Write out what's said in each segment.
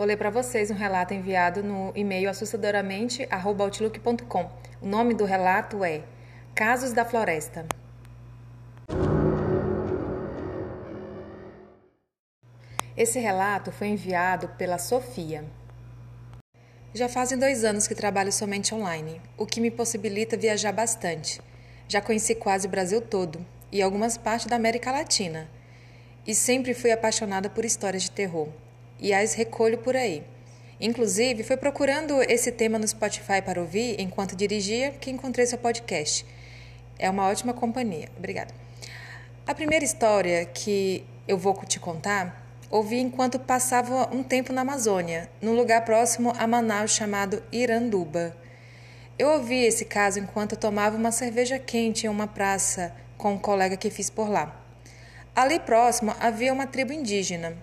Vou ler para vocês um relato enviado no e-mail assustadoramente@outlook.com. O nome do relato é Casos da Floresta. Esse relato foi enviado pela Sofia. Já fazem dois anos que trabalho somente online, o que me possibilita viajar bastante. Já conheci quase o Brasil todo e algumas partes da América Latina. E sempre fui apaixonada por histórias de terror. E as recolho por aí. Inclusive, fui procurando esse tema no Spotify para ouvir enquanto dirigia que encontrei seu podcast. É uma ótima companhia. Obrigada. A primeira história que eu vou te contar ouvi enquanto passava um tempo na Amazônia, num lugar próximo a Manaus chamado Iranduba. Eu ouvi esse caso enquanto tomava uma cerveja quente em uma praça com um colega que fiz por lá. Ali próximo havia uma tribo indígena.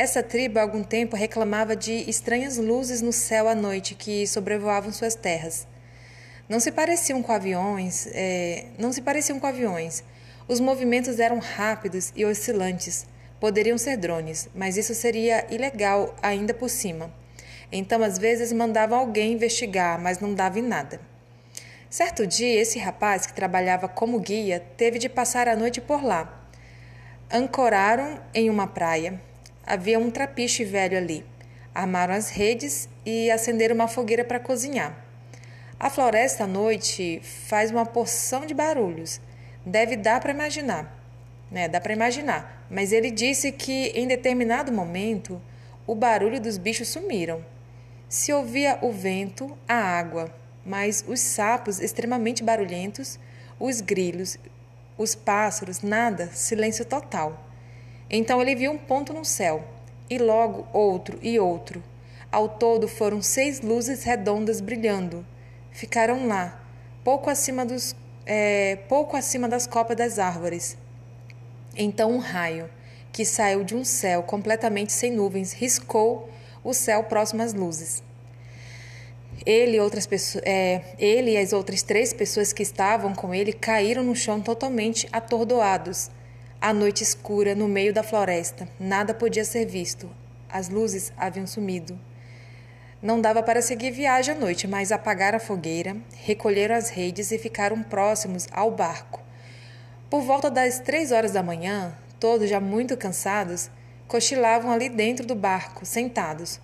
Essa tribo há algum tempo reclamava de estranhas luzes no céu à noite que sobrevoavam suas terras. Não se pareciam com aviões, é, não se pareciam com aviões. Os movimentos eram rápidos e oscilantes Poderiam ser drones, mas isso seria ilegal ainda por cima. Então, às vezes, mandavam alguém investigar, mas não dava em nada. Certo dia, esse rapaz que trabalhava como guia teve de passar a noite por lá. Ancoraram em uma praia. Havia um trapiche velho ali. Armaram as redes e acenderam uma fogueira para cozinhar. A floresta à noite faz uma porção de barulhos. Deve dar para imaginar né? Dá para imaginar. Mas ele disse que em determinado momento o barulho dos bichos sumiram. Se ouvia o vento, a água, mas os sapos extremamente barulhentos, os grilos, os pássaros, nada, silêncio total. Então ele viu um ponto no céu, e logo outro e outro. Ao todo foram seis luzes redondas brilhando. Ficaram lá, pouco acima, dos, é, pouco acima das copas das árvores. Então um raio, que saiu de um céu completamente sem nuvens, riscou o céu próximo às luzes. Ele outras pessoas, é, ele e as outras três pessoas que estavam com ele caíram no chão totalmente atordoados. A noite escura, no meio da floresta, nada podia ser visto. As luzes haviam sumido. Não dava para seguir viagem à noite, mas apagaram a fogueira, recolheram as redes e ficaram próximos ao barco. Por volta das três horas da manhã, todos já muito cansados, cochilavam ali dentro do barco, sentados.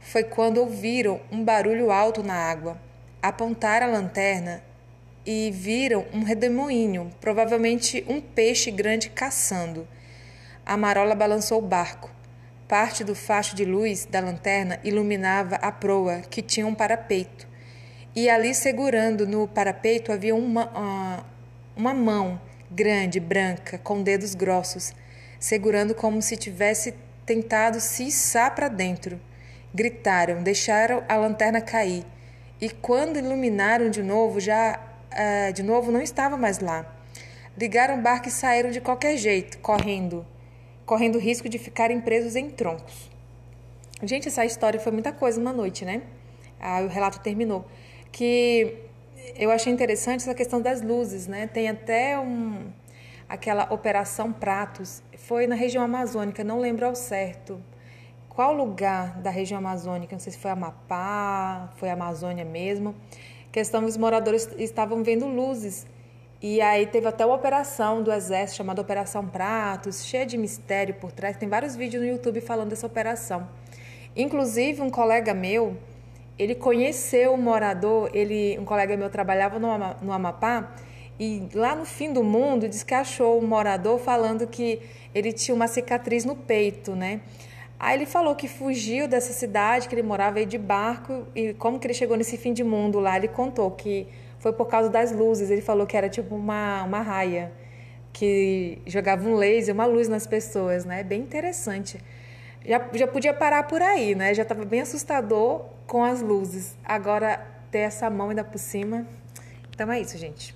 Foi quando ouviram um barulho alto na água. Apontaram a lanterna e viram um redemoinho, provavelmente um peixe grande caçando. A marola balançou o barco. Parte do facho de luz da lanterna iluminava a proa, que tinha um parapeito. E ali, segurando no parapeito, havia uma, uma, uma mão grande, branca, com dedos grossos, segurando como se tivesse tentado se içar para dentro. Gritaram, deixaram a lanterna cair, e quando iluminaram de novo, já uh, de novo não estava mais lá. Ligaram o barco e saíram de qualquer jeito, correndo, correndo risco de ficarem presos em troncos. Gente, essa história foi muita coisa uma noite, né? Ah, o relato terminou. Que eu achei interessante essa questão das luzes, né? Tem até um aquela operação Pratos, foi na região amazônica, não lembro ao certo. Qual lugar da região amazônica? Não sei se foi Amapá, foi Amazônia mesmo. Questão os moradores estavam vendo luzes. E aí teve até uma operação do exército chamada Operação Pratos, cheia de mistério por trás. Tem vários vídeos no YouTube falando dessa operação. Inclusive um colega meu, ele conheceu o morador, ele, um colega meu trabalhava no, no Amapá, e lá no fim do mundo diz que achou um morador falando que ele tinha uma cicatriz no peito, né? Aí ele falou que fugiu dessa cidade, que ele morava aí de barco, e como que ele chegou nesse fim de mundo lá, ele contou que foi por causa das luzes. Ele falou que era tipo uma, uma raia, que jogava um laser, uma luz nas pessoas, né? Bem interessante já, já podia parar por aí, né? Já estava bem assustador com as luzes. Agora ter essa mão ainda por cima. Então é isso, gente.